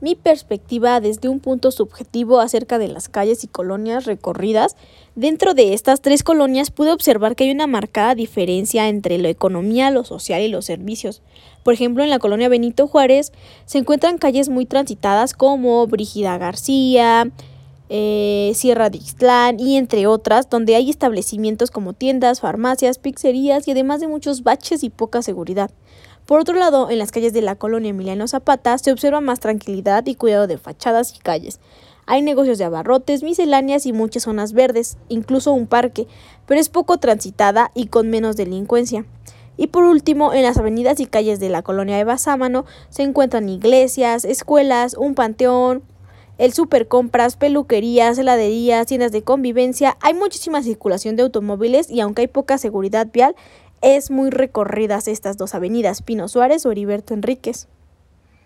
mi perspectiva desde un punto subjetivo acerca de las calles y colonias recorridas. Dentro de estas tres colonias pude observar que hay una marcada diferencia entre la economía, lo social y los servicios. Por ejemplo, en la colonia Benito Juárez se encuentran calles muy transitadas como Brígida García, eh, Sierra de Ixtlán y entre otras, donde hay establecimientos como tiendas, farmacias, pizzerías y además de muchos baches y poca seguridad. Por otro lado, en las calles de la colonia Emiliano Zapata se observa más tranquilidad y cuidado de fachadas y calles. Hay negocios de abarrotes, misceláneas y muchas zonas verdes, incluso un parque, pero es poco transitada y con menos delincuencia. Y por último, en las avenidas y calles de la colonia Eva Sámano se encuentran iglesias, escuelas, un panteón, el supercompras, peluquerías, heladerías, tiendas de convivencia. Hay muchísima circulación de automóviles y aunque hay poca seguridad vial, es muy recorridas estas dos avenidas, Pino Suárez o Heriberto Enríquez.